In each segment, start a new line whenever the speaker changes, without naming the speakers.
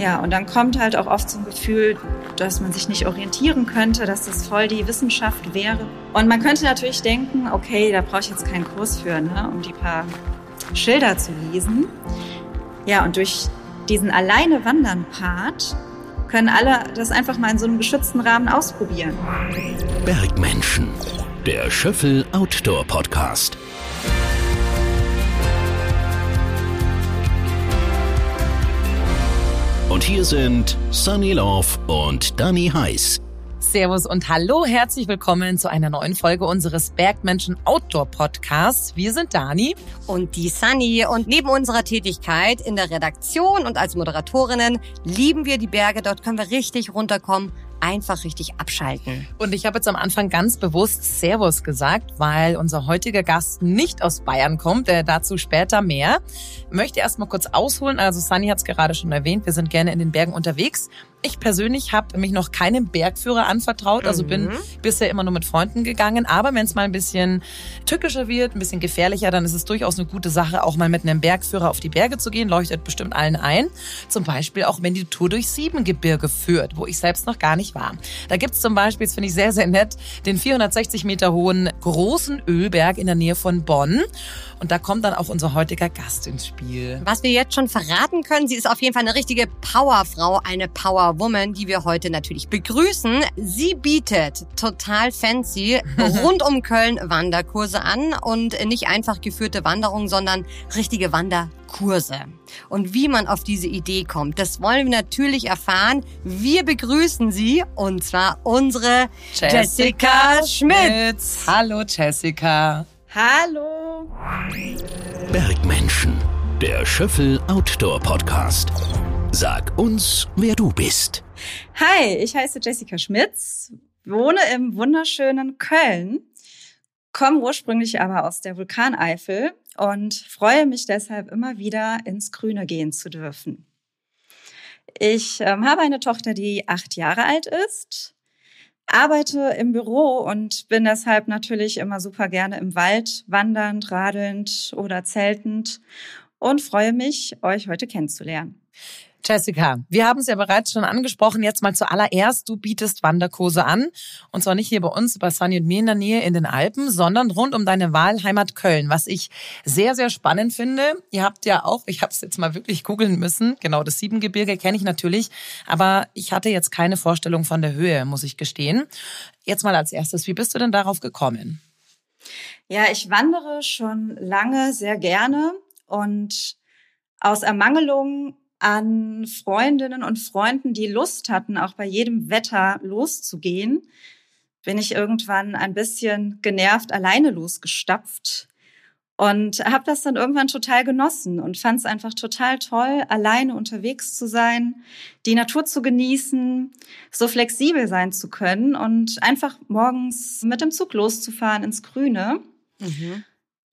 Ja, und dann kommt halt auch oft so ein Gefühl, dass man sich nicht orientieren könnte, dass das voll die Wissenschaft wäre. Und man könnte natürlich denken, okay, da brauche ich jetzt keinen Kurs für, ne, um die paar Schilder zu lesen. Ja, und durch diesen alleine wandern Part können alle das einfach mal in so einem geschützten Rahmen ausprobieren.
Bergmenschen, der Schöffel Outdoor Podcast. Und hier sind Sunny Love und Danny Heiß.
Servus und hallo, herzlich willkommen zu einer neuen Folge unseres Bergmenschen Outdoor Podcasts. Wir sind Dani
und die Sunny und neben unserer Tätigkeit in der Redaktion und als Moderatorinnen lieben wir die Berge. Dort können wir richtig runterkommen einfach richtig abschalten.
Und ich habe jetzt am Anfang ganz bewusst Servus gesagt, weil unser heutiger Gast nicht aus Bayern kommt, der dazu später mehr. Möchte erst mal kurz ausholen. Also Sunny hat es gerade schon erwähnt, wir sind gerne in den Bergen unterwegs. Ich persönlich habe mich noch keinem Bergführer anvertraut, also mhm. bin bisher immer nur mit Freunden gegangen. Aber wenn es mal ein bisschen tückischer wird, ein bisschen gefährlicher, dann ist es durchaus eine gute Sache, auch mal mit einem Bergführer auf die Berge zu gehen. Leuchtet bestimmt allen ein. Zum Beispiel auch, wenn die Tour durch Siebengebirge führt, wo ich selbst noch gar nicht war. Da gibt's zum Beispiel, das finde ich sehr, sehr nett, den 460 Meter hohen großen Ölberg in der Nähe von Bonn. Und da kommt dann auch unser heutiger Gast ins Spiel.
Was wir jetzt schon verraten können, sie ist auf jeden Fall eine richtige Powerfrau, eine Powerwoman, die wir heute natürlich begrüßen. Sie bietet total fancy rund um Köln Wanderkurse an und nicht einfach geführte Wanderungen, sondern richtige Wanderkurse. Und wie man auf diese Idee kommt, das wollen wir natürlich erfahren. Wir begrüßen Sie und zwar unsere Jessica, Jessica Schmitz.
Hallo Jessica.
Hallo.
Bergmenschen, der Schöffel Outdoor Podcast. Sag uns, wer du bist.
Hi, ich heiße Jessica Schmitz, wohne im wunderschönen Köln, komme ursprünglich aber aus der Vulkaneifel und freue mich deshalb immer wieder ins Grüne gehen zu dürfen. Ich ähm, habe eine Tochter, die acht Jahre alt ist arbeite im Büro und bin deshalb natürlich immer super gerne im Wald wandernd, radelnd oder zeltend und freue mich, euch heute kennenzulernen.
Jessica, wir haben es ja bereits schon angesprochen. Jetzt mal zuallererst, du bietest Wanderkurse an. Und zwar nicht hier bei uns, bei Sunny und mir in der Nähe in den Alpen, sondern rund um deine Wahlheimat Köln. Was ich sehr, sehr spannend finde. Ihr habt ja auch, ich habe es jetzt mal wirklich googeln müssen. Genau, das Siebengebirge kenne ich natürlich. Aber ich hatte jetzt keine Vorstellung von der Höhe, muss ich gestehen. Jetzt mal als erstes, wie bist du denn darauf gekommen?
Ja, ich wandere schon lange sehr gerne und aus Ermangelung an Freundinnen und Freunden, die Lust hatten, auch bei jedem Wetter loszugehen, bin ich irgendwann ein bisschen genervt alleine losgestapft und habe das dann irgendwann total genossen und fand es einfach total toll, alleine unterwegs zu sein, die Natur zu genießen, so flexibel sein zu können und einfach morgens mit dem Zug loszufahren ins Grüne. Mhm.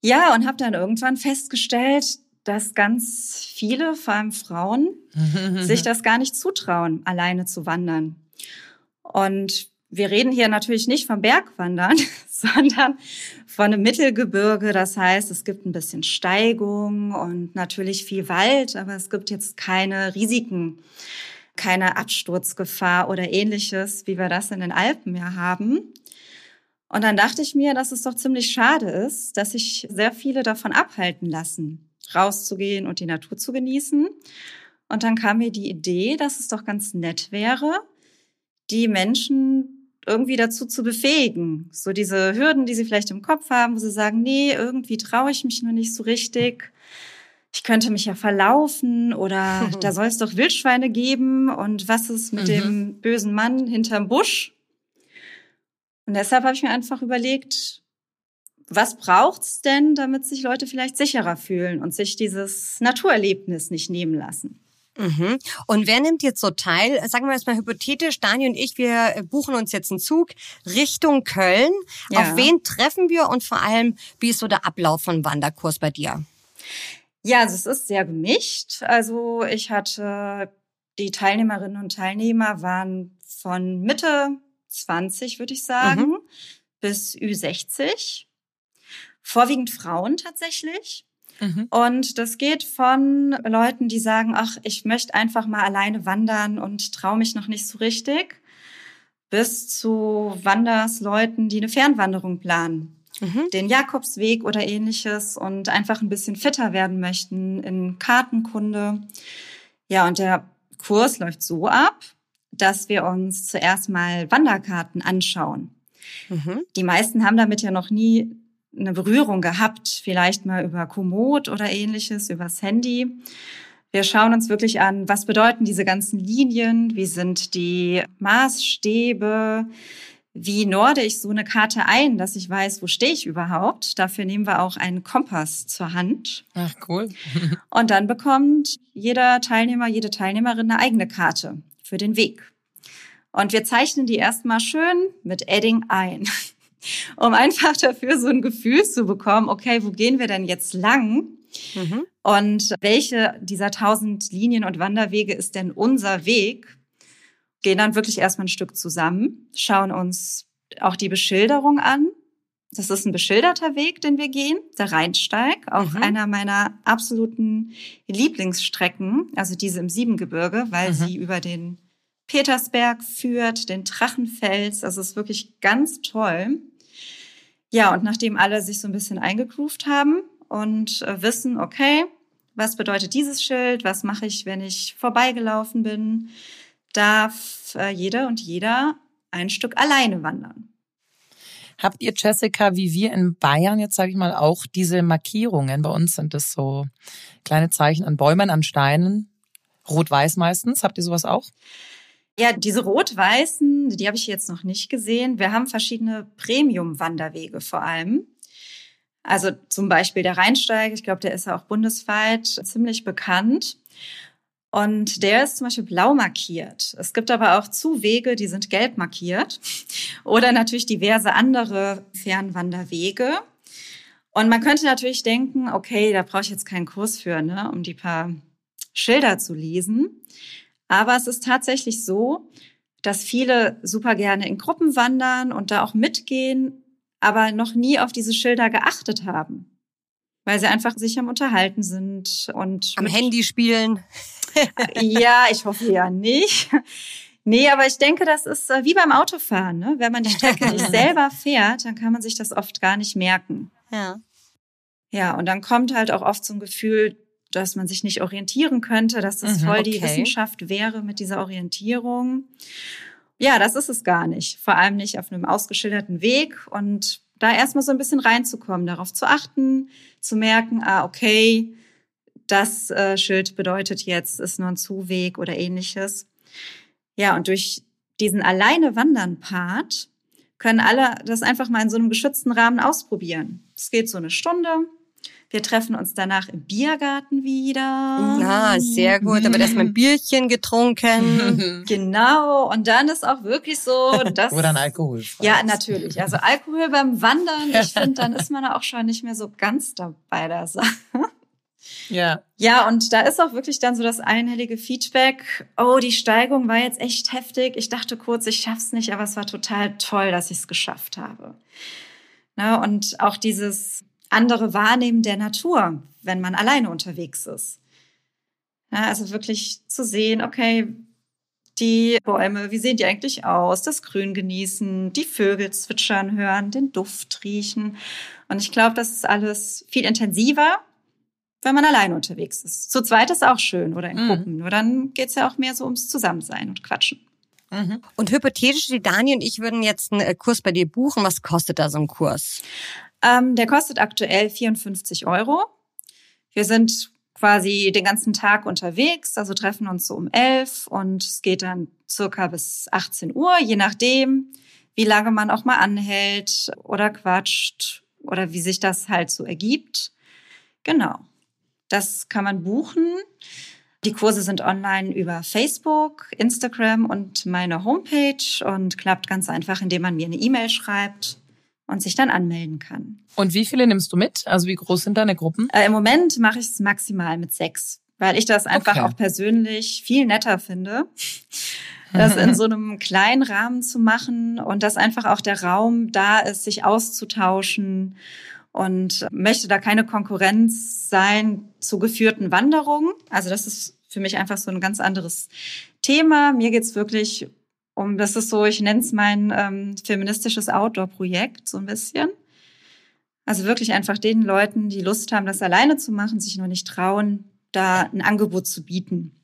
Ja, und habe dann irgendwann festgestellt, dass ganz viele, vor allem Frauen, sich das gar nicht zutrauen, alleine zu wandern. Und wir reden hier natürlich nicht vom Bergwandern, sondern von einem Mittelgebirge. Das heißt, es gibt ein bisschen Steigung und natürlich viel Wald, aber es gibt jetzt keine Risiken, keine Absturzgefahr oder ähnliches, wie wir das in den Alpen ja haben. Und dann dachte ich mir, dass es doch ziemlich schade ist, dass sich sehr viele davon abhalten lassen rauszugehen und die Natur zu genießen. Und dann kam mir die Idee, dass es doch ganz nett wäre, die Menschen irgendwie dazu zu befähigen. So diese Hürden, die sie vielleicht im Kopf haben, wo sie sagen, nee, irgendwie traue ich mich nur nicht so richtig. Ich könnte mich ja verlaufen oder da soll es doch Wildschweine geben und was ist mit mhm. dem bösen Mann hinterm Busch? Und deshalb habe ich mir einfach überlegt, was braucht's denn, damit sich Leute vielleicht sicherer fühlen und sich dieses Naturerlebnis nicht nehmen lassen?
Mhm. Und wer nimmt jetzt so teil? Sagen wir jetzt mal hypothetisch, Dani und ich, wir buchen uns jetzt einen Zug Richtung Köln. Ja. Auf wen treffen wir und vor allem, wie ist so der Ablauf von Wanderkurs bei dir?
Ja, also es ist sehr gemischt. Also ich hatte die Teilnehmerinnen und Teilnehmer waren von Mitte 20, würde ich sagen, mhm. bis Ü60. Vorwiegend Frauen tatsächlich. Mhm. Und das geht von Leuten, die sagen, ach, ich möchte einfach mal alleine wandern und traue mich noch nicht so richtig, bis zu Wandersleuten, die eine Fernwanderung planen. Mhm. Den Jakobsweg oder ähnliches und einfach ein bisschen fitter werden möchten in Kartenkunde. Ja, und der Kurs läuft so ab, dass wir uns zuerst mal Wanderkarten anschauen. Mhm. Die meisten haben damit ja noch nie eine Berührung gehabt, vielleicht mal über Komoot oder ähnliches, übers Handy. Wir schauen uns wirklich an, was bedeuten diese ganzen Linien, wie sind die Maßstäbe, wie norde ich so eine Karte ein, dass ich weiß, wo stehe ich überhaupt. Dafür nehmen wir auch einen Kompass zur Hand.
Ach, cool.
Und dann bekommt jeder Teilnehmer, jede Teilnehmerin eine eigene Karte für den Weg. Und wir zeichnen die erstmal schön mit Edding ein, um einfach dafür so ein Gefühl zu bekommen, okay, wo gehen wir denn jetzt lang? Mhm. Und welche dieser tausend Linien und Wanderwege ist denn unser Weg? Gehen dann wirklich erstmal ein Stück zusammen, schauen uns auch die Beschilderung an. Das ist ein beschilderter Weg, den wir gehen, der Rheinsteig, auch mhm. einer meiner absoluten Lieblingsstrecken, also diese im Siebengebirge, weil mhm. sie über den Petersberg führt, den Drachenfels. Also es ist wirklich ganz toll. Ja, und nachdem alle sich so ein bisschen eingegroovt haben und äh, wissen, okay, was bedeutet dieses Schild, was mache ich, wenn ich vorbeigelaufen bin, darf äh, jeder und jeder ein Stück alleine wandern.
Habt ihr, Jessica, wie wir in Bayern jetzt, sage ich mal, auch diese Markierungen? Bei uns sind das so kleine Zeichen an Bäumen, an Steinen, rot-weiß meistens. Habt ihr sowas auch?
Ja, diese rot-weißen, die habe ich jetzt noch nicht gesehen. Wir haben verschiedene Premium-Wanderwege vor allem. Also zum Beispiel der Rheinsteig, ich glaube, der ist ja auch bundesweit ziemlich bekannt. Und der ist zum Beispiel blau markiert. Es gibt aber auch Zuwege, die sind gelb markiert. Oder natürlich diverse andere Fernwanderwege. Und man könnte natürlich denken, okay, da brauche ich jetzt keinen Kurs für, ne, um die paar Schilder zu lesen. Aber es ist tatsächlich so, dass viele super gerne in Gruppen wandern und da auch mitgehen, aber noch nie auf diese Schilder geachtet haben. Weil sie einfach sich am Unterhalten sind und.
Am Handy spielen.
ja, ich hoffe ja nicht. Nee, aber ich denke, das ist äh, wie beim Autofahren. Ne? Wenn man die Strecke nicht selber fährt, dann kann man sich das oft gar nicht merken.
Ja.
Ja, und dann kommt halt auch oft so ein Gefühl, dass man sich nicht orientieren könnte, dass das mhm, voll die okay. Wissenschaft wäre mit dieser Orientierung. Ja, das ist es gar nicht. Vor allem nicht auf einem ausgeschilderten Weg und da erstmal so ein bisschen reinzukommen, darauf zu achten, zu merken, ah, okay, das äh, Schild bedeutet jetzt, ist nur ein Zuweg oder ähnliches. Ja, und durch diesen alleine wandern Part können alle das einfach mal in so einem geschützten Rahmen ausprobieren. Es geht so eine Stunde, wir treffen uns danach im Biergarten wieder.
Ja, sehr gut. Da wird erstmal ein Bierchen getrunken.
genau. Und dann ist auch wirklich so, dass.
Oder ein Alkohol.
Ja, natürlich. Also Alkohol beim Wandern, ich finde, dann ist man auch schon nicht mehr so ganz dabei der Sache.
Ja.
Ja, und da ist auch wirklich dann so das einhellige Feedback. Oh, die Steigung war jetzt echt heftig. Ich dachte kurz, ich schaff's nicht, aber es war total toll, dass ich es geschafft habe. Na, und auch dieses andere Wahrnehmen der Natur, wenn man alleine unterwegs ist. Ja, also wirklich zu sehen, okay, die Bäume, wie sehen die eigentlich aus? Das Grün genießen, die Vögel zwitschern hören, den Duft riechen. Und ich glaube, das ist alles viel intensiver, wenn man alleine unterwegs ist. Zu zweit ist auch schön oder in mhm. Gruppen. Nur dann geht's ja auch mehr so ums Zusammensein und Quatschen.
Mhm. Und hypothetisch, die Dani und ich würden jetzt einen äh, Kurs bei dir buchen. Was kostet da so ein Kurs?
Ähm, der kostet aktuell 54 Euro. Wir sind quasi den ganzen Tag unterwegs, also treffen uns so um 11 und es geht dann circa bis 18 Uhr, je nachdem, wie lange man auch mal anhält oder quatscht oder wie sich das halt so ergibt. Genau. Das kann man buchen. Die Kurse sind online über Facebook, Instagram und meine Homepage und klappt ganz einfach, indem man mir eine E-Mail schreibt und sich dann anmelden kann.
Und wie viele nimmst du mit? Also wie groß sind deine Gruppen?
Äh, Im Moment mache ich es maximal mit sechs, weil ich das einfach okay. auch persönlich viel netter finde, das in so einem kleinen Rahmen zu machen und dass einfach auch der Raum da ist, sich auszutauschen und möchte da keine Konkurrenz sein zu geführten Wanderungen. Also das ist für mich einfach so ein ganz anderes Thema. Mir geht's wirklich um, das ist so, ich nenne es mein ähm, feministisches Outdoor-Projekt, so ein bisschen. Also wirklich einfach den Leuten, die Lust haben, das alleine zu machen, sich nur nicht trauen, da ein Angebot zu bieten.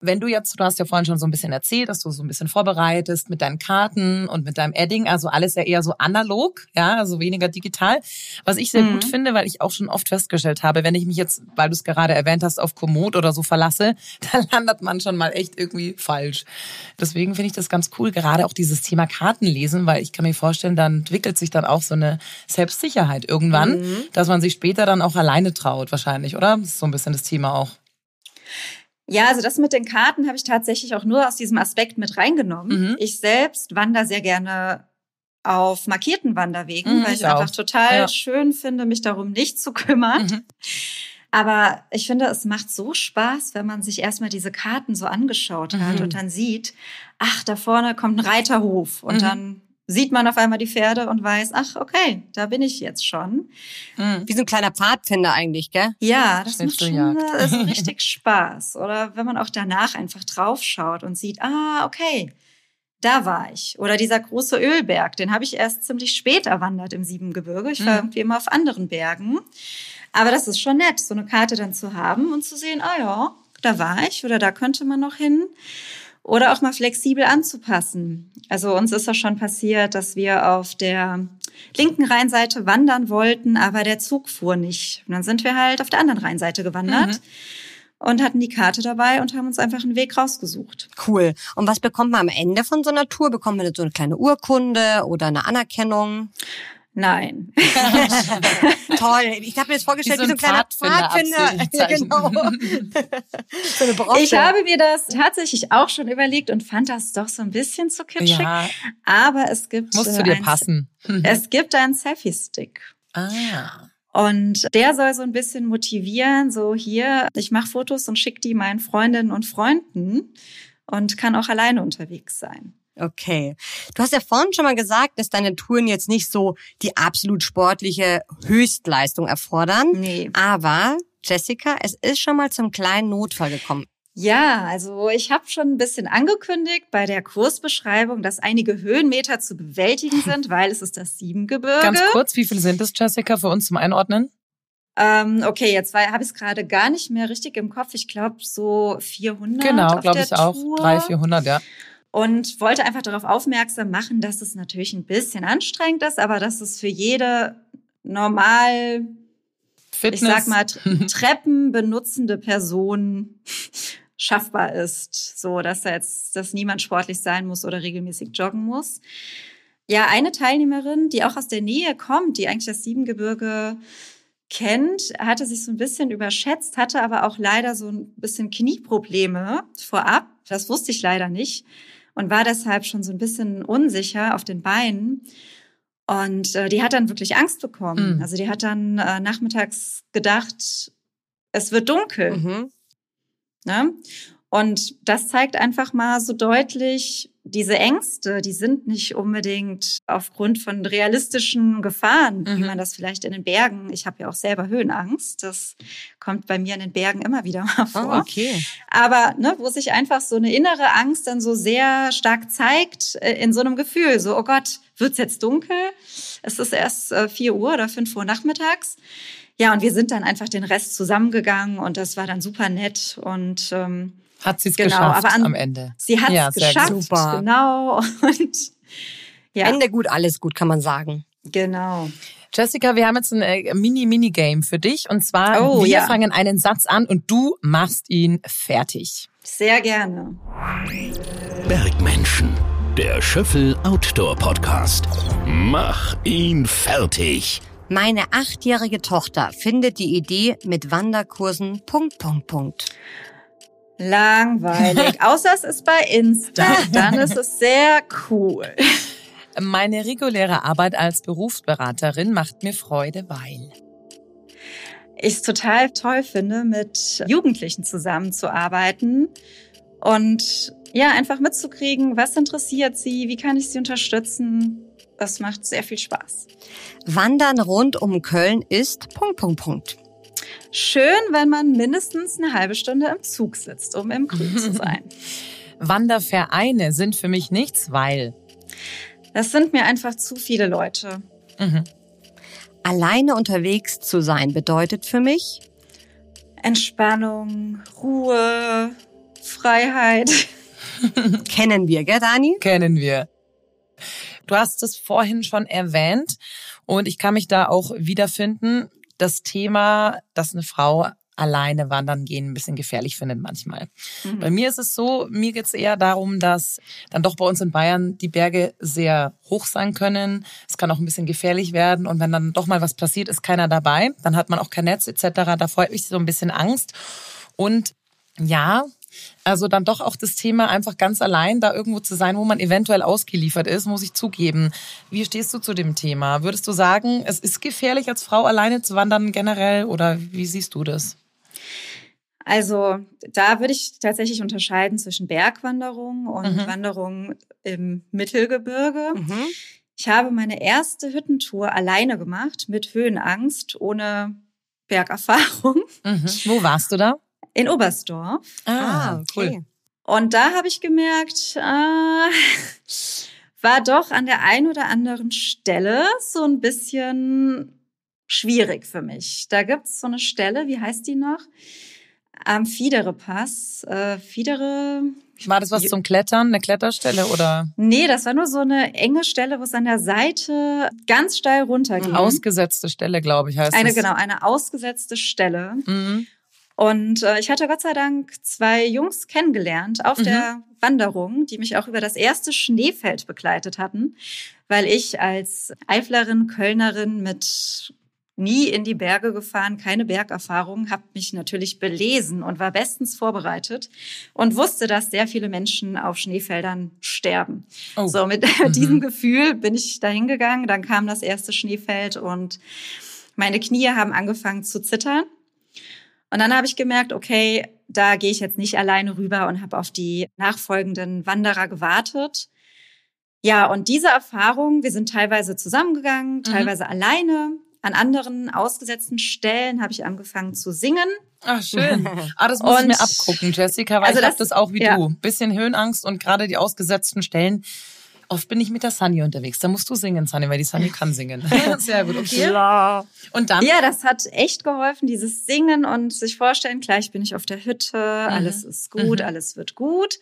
Wenn du jetzt, du hast ja vorhin schon so ein bisschen erzählt, dass du so ein bisschen vorbereitest mit deinen Karten und mit deinem Edding, also alles ja eher so analog, ja, also weniger digital. Was ich sehr mhm. gut finde, weil ich auch schon oft festgestellt habe, wenn ich mich jetzt, weil du es gerade erwähnt hast, auf Komoot oder so verlasse, dann landet man schon mal echt irgendwie falsch. Deswegen finde ich das ganz cool, gerade auch dieses Thema Kartenlesen, weil ich kann mir vorstellen, dann entwickelt sich dann auch so eine Selbstsicherheit irgendwann, mhm. dass man sich später dann auch alleine traut, wahrscheinlich, oder? Das ist so ein bisschen das Thema auch.
Ja, also das mit den Karten habe ich tatsächlich auch nur aus diesem Aspekt mit reingenommen. Mhm. Ich selbst wandere sehr gerne auf markierten Wanderwegen, mhm, weil ich, ich einfach total ja. schön finde, mich darum nicht zu kümmern. Mhm. Aber ich finde, es macht so Spaß, wenn man sich erstmal diese Karten so angeschaut hat mhm. und dann sieht, ach, da vorne kommt ein Reiterhof und mhm. dann sieht man auf einmal die Pferde und weiß, ach, okay, da bin ich jetzt schon.
Mhm. Wie so ein kleiner Pfadfinder eigentlich, gell?
Ja, das macht schon so richtig Spaß. Oder wenn man auch danach einfach draufschaut und sieht, ah, okay, da war ich. Oder dieser große Ölberg, den habe ich erst ziemlich spät erwandert im Siebengebirge. Ich war mhm. irgendwie immer auf anderen Bergen. Aber das ist schon nett, so eine Karte dann zu haben und zu sehen, ah ja, da war ich oder da könnte man noch hin oder auch mal flexibel anzupassen. Also uns ist das schon passiert, dass wir auf der linken Rheinseite wandern wollten, aber der Zug fuhr nicht. Und dann sind wir halt auf der anderen Rheinseite gewandert. Mhm. Und hatten die Karte dabei und haben uns einfach einen Weg rausgesucht.
Cool. Und was bekommt man am Ende von so einer Tour? Bekommt man so eine kleine Urkunde oder eine Anerkennung?
Nein.
Toll. Ich habe mir das vorgestellt wie so ein, kleiner Pfadfinder. Ja, genau.
so ich habe mir das tatsächlich auch schon überlegt und fand das doch so ein bisschen zu kitschig. Ja. Aber es gibt.
Muss zu dir ein, passen.
es gibt einen Selfie-Stick.
Ah.
Und der soll so ein bisschen motivieren, so hier, ich mache Fotos und schicke die meinen Freundinnen und Freunden und kann auch alleine unterwegs sein.
Okay. Du hast ja vorhin schon mal gesagt, dass deine Touren jetzt nicht so die absolut sportliche Höchstleistung erfordern.
Nee.
Aber Jessica, es ist schon mal zum kleinen Notfall gekommen.
Ja, also ich habe schon ein bisschen angekündigt bei der Kursbeschreibung, dass einige Höhenmeter zu bewältigen sind, weil es ist das Siebengebirge.
Ganz kurz, wie viele sind es, Jessica, für uns zum Einordnen?
Ähm, okay, jetzt habe ich es gerade gar nicht mehr richtig im Kopf. Ich glaube so 400.
Genau, glaube ich Tour. auch. 300, 400, ja
und wollte einfach darauf aufmerksam machen, dass es natürlich ein bisschen anstrengend ist, aber dass es für jede normal, Fitness. ich sag mal, Treppen benutzende Person schaffbar ist, so dass da jetzt, dass niemand sportlich sein muss oder regelmäßig joggen muss. Ja, eine Teilnehmerin, die auch aus der Nähe kommt, die eigentlich das Siebengebirge kennt, hatte sich so ein bisschen überschätzt, hatte aber auch leider so ein bisschen Knieprobleme vorab. Das wusste ich leider nicht und war deshalb schon so ein bisschen unsicher auf den Beinen. Und äh, die hat dann wirklich Angst bekommen. Mhm. Also die hat dann äh, nachmittags gedacht, es wird dunkel. Mhm. Ne? Und das zeigt einfach mal so deutlich, diese Ängste, die sind nicht unbedingt aufgrund von realistischen Gefahren, mhm. wie man das vielleicht in den Bergen. Ich habe ja auch selber Höhenangst. Das kommt bei mir in den Bergen immer wieder mal vor.
Oh, okay.
Aber ne, wo sich einfach so eine innere Angst dann so sehr stark zeigt äh, in so einem Gefühl, so oh Gott, wird's jetzt dunkel? Es ist erst äh, vier Uhr oder fünf Uhr nachmittags. Ja, und wir sind dann einfach den Rest zusammengegangen und das war dann super nett und ähm,
hat sie es genau, geschafft aber an, am Ende.
Sie hat es ja, geschafft, super. genau. Und
ja. Ende gut, alles gut, kann man sagen.
Genau.
Jessica, wir haben jetzt ein äh, Mini-Mini-Game für dich. Und zwar, oh, wir ja. fangen einen Satz an und du machst ihn fertig.
Sehr gerne.
Bergmenschen, der Schöffel Outdoor Podcast. Mach ihn fertig.
Meine achtjährige Tochter findet die Idee mit Wanderkursen Punkt, Punkt, Punkt.
Langweilig. Außer es ist bei Insta. Dann ist es sehr cool.
Meine reguläre Arbeit als Berufsberaterin macht mir Freude, weil
ich es total toll finde, mit Jugendlichen zusammenzuarbeiten und ja, einfach mitzukriegen, was interessiert sie, wie kann ich sie unterstützen. Das macht sehr viel Spaß.
Wandern rund um Köln ist Punkt, Punkt, Punkt.
Schön, wenn man mindestens eine halbe Stunde im Zug sitzt, um im Grün zu sein.
Wandervereine sind für mich nichts, weil.
Das sind mir einfach zu viele Leute.
Mhm.
Alleine unterwegs zu sein bedeutet für mich
Entspannung, Ruhe, Freiheit.
Kennen wir, gell, Dani?
Kennen wir. Du hast es vorhin schon erwähnt und ich kann mich da auch wiederfinden. Das Thema, dass eine Frau alleine wandern gehen ein bisschen gefährlich findet manchmal. Mhm. Bei mir ist es so, mir geht es eher darum, dass dann doch bei uns in Bayern die Berge sehr hoch sein können. Es kann auch ein bisschen gefährlich werden und wenn dann doch mal was passiert, ist keiner dabei. Dann hat man auch kein Netz etc. Da freut mich so ein bisschen Angst. Und ja, also dann doch auch das Thema einfach ganz allein da irgendwo zu sein, wo man eventuell ausgeliefert ist, muss ich zugeben. Wie stehst du zu dem Thema? Würdest du sagen, es ist gefährlich als Frau alleine zu wandern generell oder wie siehst du das?
Also da würde ich tatsächlich unterscheiden zwischen Bergwanderung und mhm. Wanderung im Mittelgebirge. Mhm. Ich habe meine erste Hüttentour alleine gemacht mit Höhenangst, ohne Bergerfahrung.
Mhm. Wo warst du da?
In Oberstdorf.
Ah, ah cool.
Und da habe ich gemerkt, äh, war doch an der einen oder anderen Stelle so ein bisschen schwierig für mich. Da gibt's so eine Stelle, wie heißt die noch? Am Fiedere-Pass. Äh, Fiedere.
War das was zum Klettern, eine Kletterstelle oder?
Nee, das war nur so eine enge Stelle, wo es an der Seite ganz steil runterging.
Eine ausgesetzte Stelle, glaube ich, heißt
Eine,
das.
genau, eine ausgesetzte Stelle.
Mhm.
Und äh, ich hatte Gott sei Dank zwei Jungs kennengelernt auf mhm. der Wanderung, die mich auch über das erste Schneefeld begleitet hatten, weil ich als Eiflerin, Kölnerin mit nie in die Berge gefahren, keine Bergerfahrung, habe mich natürlich belesen und war bestens vorbereitet und wusste, dass sehr viele Menschen auf Schneefeldern sterben. Oh. So mit mhm. diesem Gefühl bin ich dahin gegangen. Dann kam das erste Schneefeld und meine Knie haben angefangen zu zittern. Und dann habe ich gemerkt, okay, da gehe ich jetzt nicht alleine rüber und habe auf die nachfolgenden Wanderer gewartet. Ja, und diese Erfahrung, wir sind teilweise zusammengegangen, mhm. teilweise mhm. alleine. An anderen ausgesetzten Stellen habe ich angefangen zu singen.
Ach, schön. Ah, das muss und, ich mir abgucken, Jessica, weil also ich habe das auch wie ja. du. Bisschen Höhenangst und gerade die ausgesetzten Stellen Oft bin ich mit der Sunny unterwegs. Da musst du singen, Sunny, weil die Sunny kann singen. Sehr gut, okay.
Ja. Und dann? Ja, das hat echt geholfen, dieses Singen und sich vorstellen, gleich bin ich auf der Hütte, mhm. alles ist gut, mhm. alles wird gut.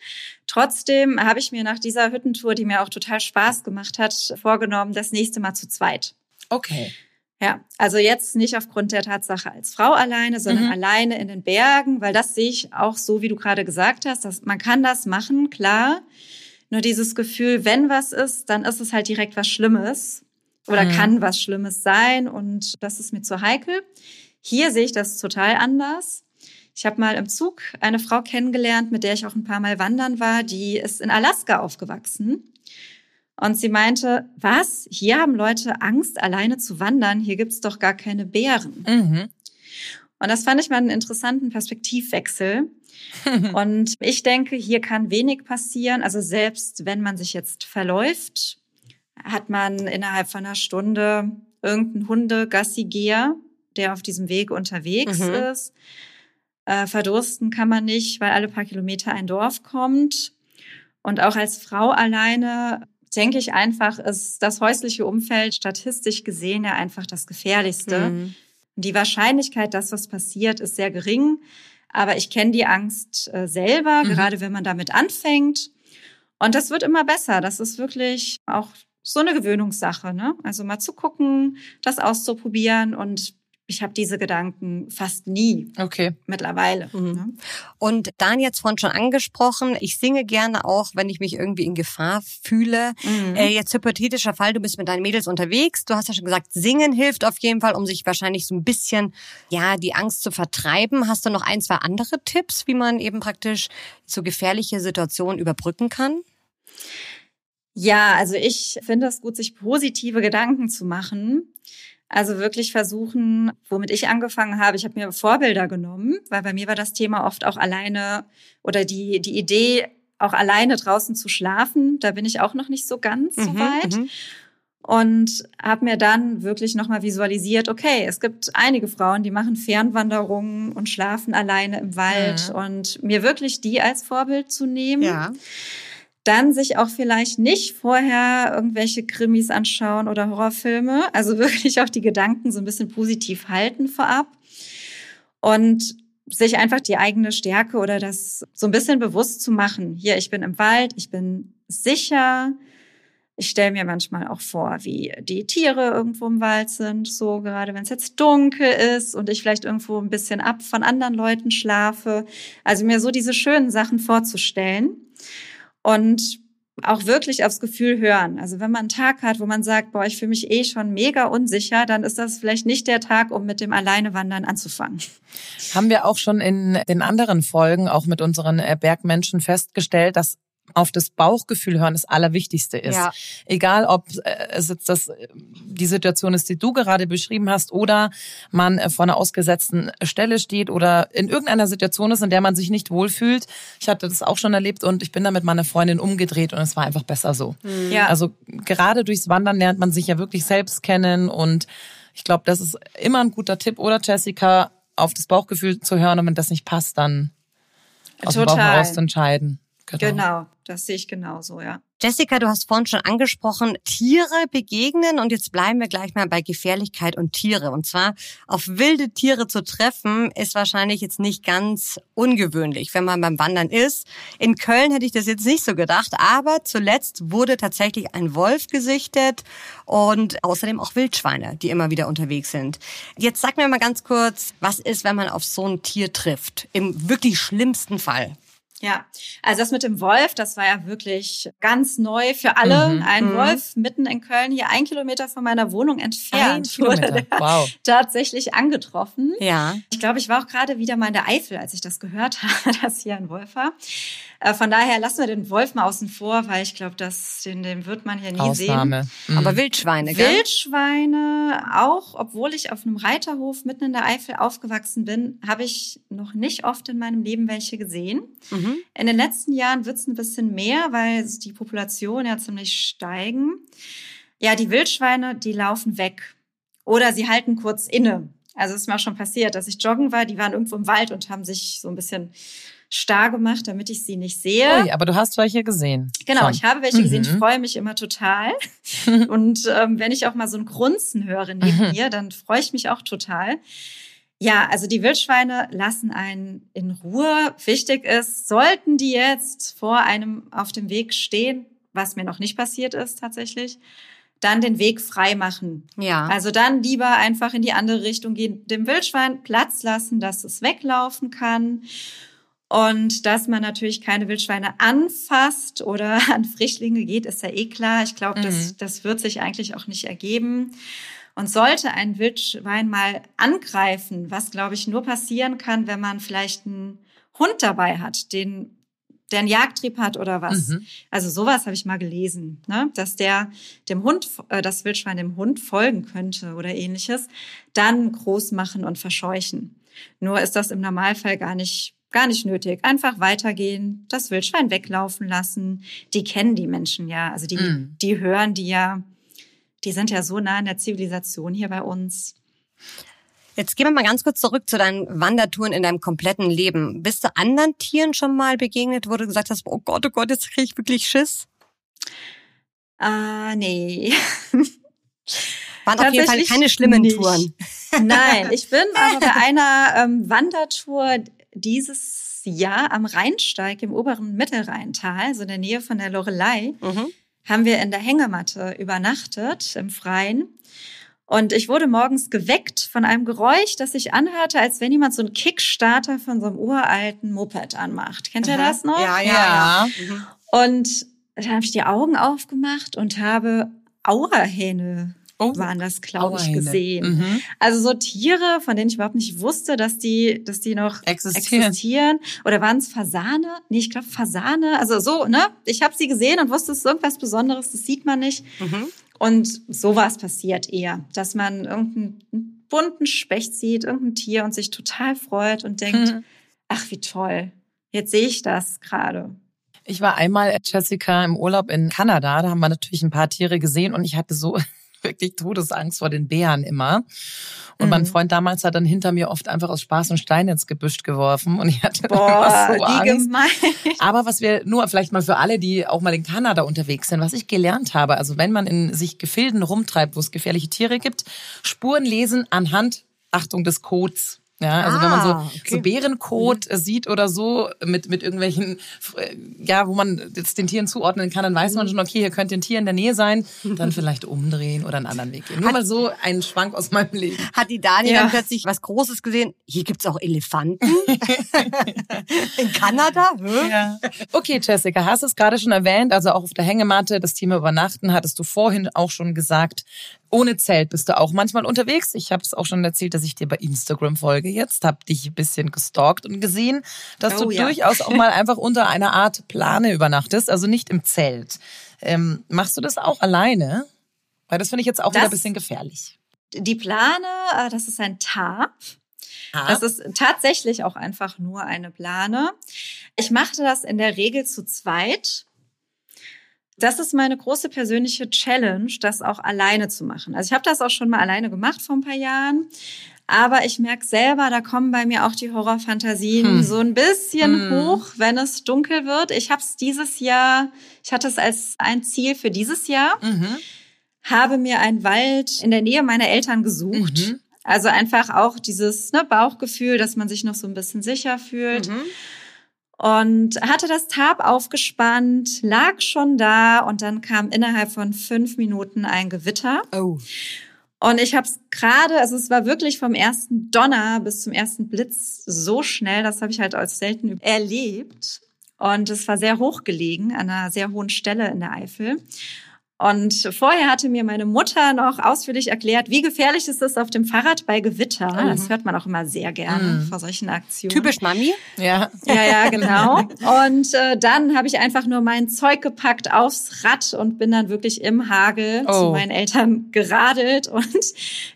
Trotzdem habe ich mir nach dieser Hüttentour, die mir auch total Spaß gemacht hat, vorgenommen, das nächste Mal zu zweit.
Okay.
Ja, also jetzt nicht aufgrund der Tatsache als Frau alleine, sondern mhm. alleine in den Bergen, weil das sehe ich auch so, wie du gerade gesagt hast, dass man kann das machen, klar. Nur dieses Gefühl, wenn was ist, dann ist es halt direkt was Schlimmes oder mhm. kann was Schlimmes sein und das ist mir zu heikel. Hier sehe ich das total anders. Ich habe mal im Zug eine Frau kennengelernt, mit der ich auch ein paar Mal wandern war, die ist in Alaska aufgewachsen. Und sie meinte, was? Hier haben Leute Angst, alleine zu wandern. Hier gibt's doch gar keine Bären.
Mhm.
Und das fand ich mal einen interessanten Perspektivwechsel. und ich denke, hier kann wenig passieren. Also selbst wenn man sich jetzt verläuft, hat man innerhalb von einer Stunde irgendeinen Hundegassigeher, der auf diesem Weg unterwegs mhm. ist. Äh, verdursten kann man nicht, weil alle paar Kilometer ein Dorf kommt. Und auch als Frau alleine denke ich einfach, ist das häusliche Umfeld statistisch gesehen ja einfach das gefährlichste. Mhm. Die Wahrscheinlichkeit, dass was passiert, ist sehr gering. Aber ich kenne die Angst äh, selber, mhm. gerade wenn man damit anfängt. Und das wird immer besser. Das ist wirklich auch so eine Gewöhnungssache. Ne? Also mal zu gucken, das auszuprobieren und ich habe diese Gedanken fast nie.
Okay.
Mittlerweile. Mhm.
Ne? Und Dan jetzt vorhin schon angesprochen, ich singe gerne auch, wenn ich mich irgendwie in Gefahr fühle. Mhm. Äh, jetzt hypothetischer Fall, du bist mit deinen Mädels unterwegs. Du hast ja schon gesagt, singen hilft auf jeden Fall, um sich wahrscheinlich so ein bisschen, ja, die Angst zu vertreiben. Hast du noch ein, zwei andere Tipps, wie man eben praktisch so gefährliche Situationen überbrücken kann?
Ja, also ich finde es gut, sich positive Gedanken zu machen. Also wirklich versuchen, womit ich angefangen habe, ich habe mir Vorbilder genommen, weil bei mir war das Thema oft auch alleine oder die, die Idee, auch alleine draußen zu schlafen. Da bin ich auch noch nicht so ganz mhm, so weit. Mhm. und habe mir dann wirklich nochmal visualisiert, okay, es gibt einige Frauen, die machen Fernwanderungen und schlafen alleine im Wald
Mhm.
und mir wirklich die als Vorbild zu nehmen.
Ja.
Dann sich auch vielleicht nicht vorher irgendwelche Krimis anschauen oder Horrorfilme, also wirklich auch die Gedanken so ein bisschen positiv halten vorab und sich einfach die eigene Stärke oder das so ein bisschen bewusst zu machen. Hier, ich bin im Wald, ich bin sicher. Ich stelle mir manchmal auch vor, wie die Tiere irgendwo im Wald sind, so gerade wenn es jetzt dunkel ist und ich vielleicht irgendwo ein bisschen ab von anderen Leuten schlafe. Also mir so diese schönen Sachen vorzustellen und auch wirklich aufs Gefühl hören. Also wenn man einen Tag hat, wo man sagt, boah, ich fühle mich eh schon mega unsicher, dann ist das vielleicht nicht der Tag, um mit dem Alleinewandern anzufangen.
Haben wir auch schon in den anderen Folgen, auch mit unseren äh, Bergmenschen festgestellt, dass auf das Bauchgefühl hören das Allerwichtigste ist.
Ja.
Egal, ob äh, es jetzt das, die Situation ist, die du gerade beschrieben hast, oder man äh, vor einer ausgesetzten Stelle steht oder in irgendeiner Situation ist, in der man sich nicht wohlfühlt. Ich hatte das auch schon erlebt und ich bin da mit meiner Freundin umgedreht und es war einfach besser so.
Ja.
Also gerade durchs Wandern lernt man sich ja wirklich selbst kennen und ich glaube, das ist immer ein guter Tipp, oder Jessica, auf das Bauchgefühl zu hören und wenn das nicht passt, dann aus dem Bauch
Total.
heraus zu entscheiden.
Genau, das sehe ich genauso, ja.
Jessica, du hast vorhin schon angesprochen, Tiere begegnen und jetzt bleiben wir gleich mal bei Gefährlichkeit und Tiere. Und zwar auf wilde Tiere zu treffen, ist wahrscheinlich jetzt nicht ganz ungewöhnlich, wenn man beim Wandern ist. In Köln hätte ich das jetzt nicht so gedacht, aber zuletzt wurde tatsächlich ein Wolf gesichtet und außerdem auch Wildschweine, die immer wieder unterwegs sind. Jetzt sag mir mal ganz kurz, was ist, wenn man auf so ein Tier trifft? Im wirklich schlimmsten Fall.
Ja, also das mit dem Wolf, das war ja wirklich ganz neu für alle.
Mhm.
Ein
Mhm.
Wolf mitten in Köln, hier ein Kilometer von meiner Wohnung
Ein
entfernt, wurde
Kilometer.
der
Wow.
tatsächlich angetroffen.
Ja.
Ich glaube, ich war auch gerade wieder mal in der Eifel, als ich das gehört habe, dass hier ein Wolf war. Äh, Von daher lassen wir den Wolf mal außen vor, weil ich glaube, dass den, den wird man hier nie sehen.
Ausnahme. Mhm.
Aber Wildschweine, gell?
Wildschweine, auch obwohl ich auf einem Reiterhof mitten in der Eifel aufgewachsen bin, habe ich noch nicht oft in meinem Leben welche gesehen.
Mhm.
In den letzten Jahren wird es ein bisschen mehr, weil die Population ja ziemlich steigen. Ja, die Wildschweine, die laufen weg. Oder sie halten kurz inne. Also es ist mir auch schon passiert, dass ich joggen war, die waren irgendwo im Wald und haben sich so ein bisschen starr gemacht, damit ich sie nicht sehe.
Ui, aber du hast welche gesehen.
Genau,
Schon.
ich habe welche gesehen. Ich
Mhm.
freue mich immer total. Und ähm, wenn ich auch mal so ein Grunzen höre neben
Mhm.
mir, dann freue ich mich auch total. Ja, also die Wildschweine lassen einen in Ruhe. Wichtig ist, sollten die jetzt vor einem auf dem Weg stehen, was mir noch nicht passiert ist tatsächlich, dann den Weg frei machen.
Ja.
Also dann lieber einfach in die andere Richtung gehen, dem Wildschwein Platz lassen, dass es weglaufen kann. Und dass man natürlich keine Wildschweine anfasst oder an Frischlinge geht, ist ja eh klar. Ich glaube, das,
Mhm.
das wird sich eigentlich auch nicht ergeben. Und sollte ein Wildschwein mal angreifen, was, glaube ich, nur passieren kann, wenn man vielleicht einen Hund dabei hat, den der einen Jagdtrieb hat oder was.
Mhm.
Also sowas habe ich mal gelesen, ne? dass der dem Hund, äh, das Wildschwein dem Hund folgen könnte oder ähnliches, dann groß machen und verscheuchen. Nur ist das im Normalfall gar nicht gar nicht nötig. Einfach weitergehen, das Wildschwein weglaufen lassen. Die kennen die Menschen ja, also die
Mhm.
die hören die ja, die sind ja so nah in der Zivilisation hier bei uns.
Jetzt gehen wir mal ganz kurz zurück zu deinen Wandertouren in deinem kompletten Leben. Bist du anderen Tieren schon mal begegnet, wo du gesagt hast, oh Gott, oh Gott, jetzt kriege ich wirklich Schiss?
Ah, nee.
Waren auf jeden Fall keine schlimmen
nicht.
Touren.
Nein, ich bin aber bei einer ähm, Wandertour dieses Jahr am Rheinsteig im oberen Mittelrheintal, so in der Nähe von der Lorelei,
Mhm.
haben wir in der Hängematte übernachtet im Freien. Und ich wurde morgens geweckt von einem Geräusch, das sich anhörte, als wenn jemand so einen Kickstarter von so einem uralten Moped anmacht. Kennt ihr
Aha.
das noch?
Ja, ja,
Ja.
Mhm.
Und dann habe ich die Augen aufgemacht und habe Auerhähne
Oh,
waren das, glaube ich, gesehen.
Mhm.
Also so Tiere, von denen ich überhaupt nicht wusste, dass die, dass die noch
Existieren.
existieren. Oder waren es Fasane? Nee, ich glaube Fasane. Also so, ne? Ich habe sie gesehen und wusste, es ist irgendwas Besonderes, das sieht man nicht.
Mhm.
Und sowas passiert eher, dass man irgendeinen bunten Specht sieht, irgendein Tier und sich total freut und denkt,
Mhm.
ach wie toll, jetzt sehe ich das gerade.
Ich war einmal, Jessica, im Urlaub in Kanada. Da haben wir natürlich ein paar Tiere gesehen und ich hatte so wirklich Todesangst vor den Bären immer. Und mhm. mein Freund damals hat dann hinter mir oft einfach aus Spaß und Stein ins Gebüsch geworfen und ich hatte
Boah, so
Angst.
Gemein.
Aber was wir nur vielleicht mal für alle, die auch mal in Kanada unterwegs sind, was ich gelernt habe, also wenn man in sich Gefilden rumtreibt, wo es gefährliche Tiere gibt, Spuren lesen anhand Achtung des Codes ja, also ah, wenn man so, ah, okay. so Bärenkot mhm. sieht oder so mit, mit irgendwelchen, äh, ja, wo man jetzt den Tieren zuordnen kann, dann weiß man mhm. schon, okay, hier könnte ein Tier in der Nähe sein, dann vielleicht umdrehen oder einen anderen Weg gehen. Nur mal so ein Schwank aus meinem Leben.
Hat die Dani ja. dann plötzlich was Großes gesehen? Hier gibt's auch Elefanten? in Kanada?
Hm? Ja. Okay, Jessica, hast es gerade schon erwähnt, also auch auf der Hängematte, das Thema Übernachten, hattest du vorhin auch schon gesagt. Ohne Zelt bist du auch manchmal unterwegs. Ich habe es auch schon erzählt, dass ich dir bei Instagram folge jetzt, habe dich ein bisschen gestalkt und gesehen, dass oh, du ja. durchaus auch mal einfach unter einer Art Plane übernachtest, also nicht im Zelt. Ähm, machst du das auch alleine? Weil das finde ich jetzt auch das, wieder ein bisschen gefährlich.
Die Plane, äh, das ist ein Tarp. Ah. Das ist tatsächlich auch einfach nur eine Plane. Ich machte das in der Regel zu zweit. Das ist meine große persönliche Challenge, das auch alleine zu machen. Also ich habe das auch schon mal alleine gemacht vor ein paar Jahren. Aber ich merke selber, da kommen bei mir auch die Horrorfantasien hm. so ein bisschen hm. hoch, wenn es dunkel wird. Ich habe es dieses Jahr, ich hatte es als ein Ziel für dieses Jahr, mhm. habe mir einen Wald in der Nähe meiner Eltern gesucht. Mhm. Also einfach auch dieses ne, Bauchgefühl, dass man sich noch so ein bisschen sicher fühlt. Mhm und hatte das Tab aufgespannt, lag schon da und dann kam innerhalb von fünf Minuten ein Gewitter. Oh. Und ich habe es gerade, also es war wirklich vom ersten Donner bis zum ersten Blitz so schnell, das habe ich halt als selten erlebt. Und es war sehr hoch gelegen, an einer sehr hohen Stelle in der Eifel. Und vorher hatte mir meine Mutter noch ausführlich erklärt, wie gefährlich ist es auf dem Fahrrad bei Gewitter. Mhm. Das hört man auch immer sehr gerne mhm. vor solchen Aktionen.
Typisch Mami.
Ja.
Ja, ja, genau. Und äh, dann habe ich einfach nur mein Zeug gepackt aufs Rad und bin dann wirklich im Hagel oh. zu meinen Eltern geradelt und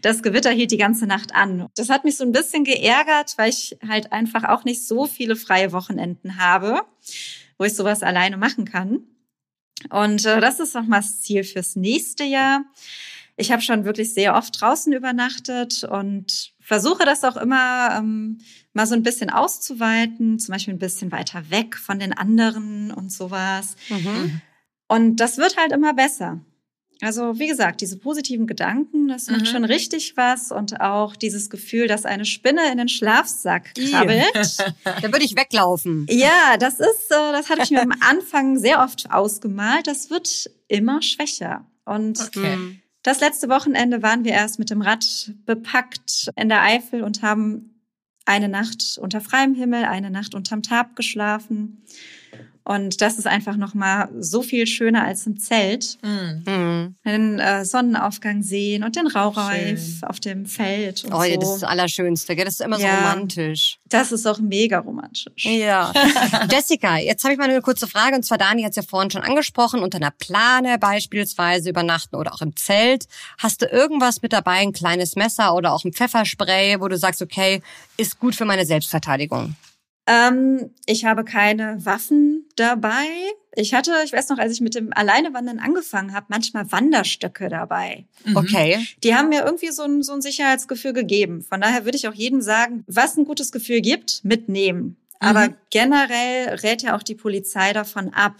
das Gewitter hielt die ganze Nacht an. Das hat mich so ein bisschen geärgert, weil ich halt einfach auch nicht so viele freie Wochenenden habe, wo ich sowas alleine machen kann. Und äh, das ist nochmal das Ziel fürs nächste Jahr. Ich habe schon wirklich sehr oft draußen übernachtet und versuche das auch immer ähm, mal so ein bisschen auszuweiten, zum Beispiel ein bisschen weiter weg von den anderen und sowas. Mhm. Und das wird halt immer besser. Also wie gesagt, diese positiven Gedanken, das macht mhm. schon richtig was und auch dieses Gefühl, dass eine Spinne in den Schlafsack krabbelt.
da würde ich weglaufen.
Ja, das ist, das hatte ich mir am Anfang sehr oft ausgemalt. Das wird immer schwächer. Und okay. das letzte Wochenende waren wir erst mit dem Rad bepackt in der Eifel und haben eine Nacht unter freiem Himmel, eine Nacht unterm Tab geschlafen. Und das ist einfach noch mal so viel schöner als im Zelt. Mhm. Den äh, Sonnenaufgang sehen und den Raureif auf dem Feld. Und
oh,
ja,
das ist das Allerschönste. Gell? Das ist immer ja, so romantisch.
Das ist auch mega romantisch.
Ja. Jessica, jetzt habe ich mal eine kurze Frage. Und zwar, Dani hat es ja vorhin schon angesprochen, unter einer Plane beispielsweise übernachten oder auch im Zelt. Hast du irgendwas mit dabei, ein kleines Messer oder auch ein Pfefferspray, wo du sagst, okay, ist gut für meine Selbstverteidigung?
Ähm, ich habe keine Waffen dabei. Ich hatte, ich weiß noch, als ich mit dem Alleinewandern angefangen habe, manchmal Wanderstöcke dabei.
Mhm. Okay.
Die haben mir irgendwie so ein, so ein Sicherheitsgefühl gegeben. Von daher würde ich auch jedem sagen, was ein gutes Gefühl gibt, mitnehmen. Aber mhm. generell rät ja auch die Polizei davon ab,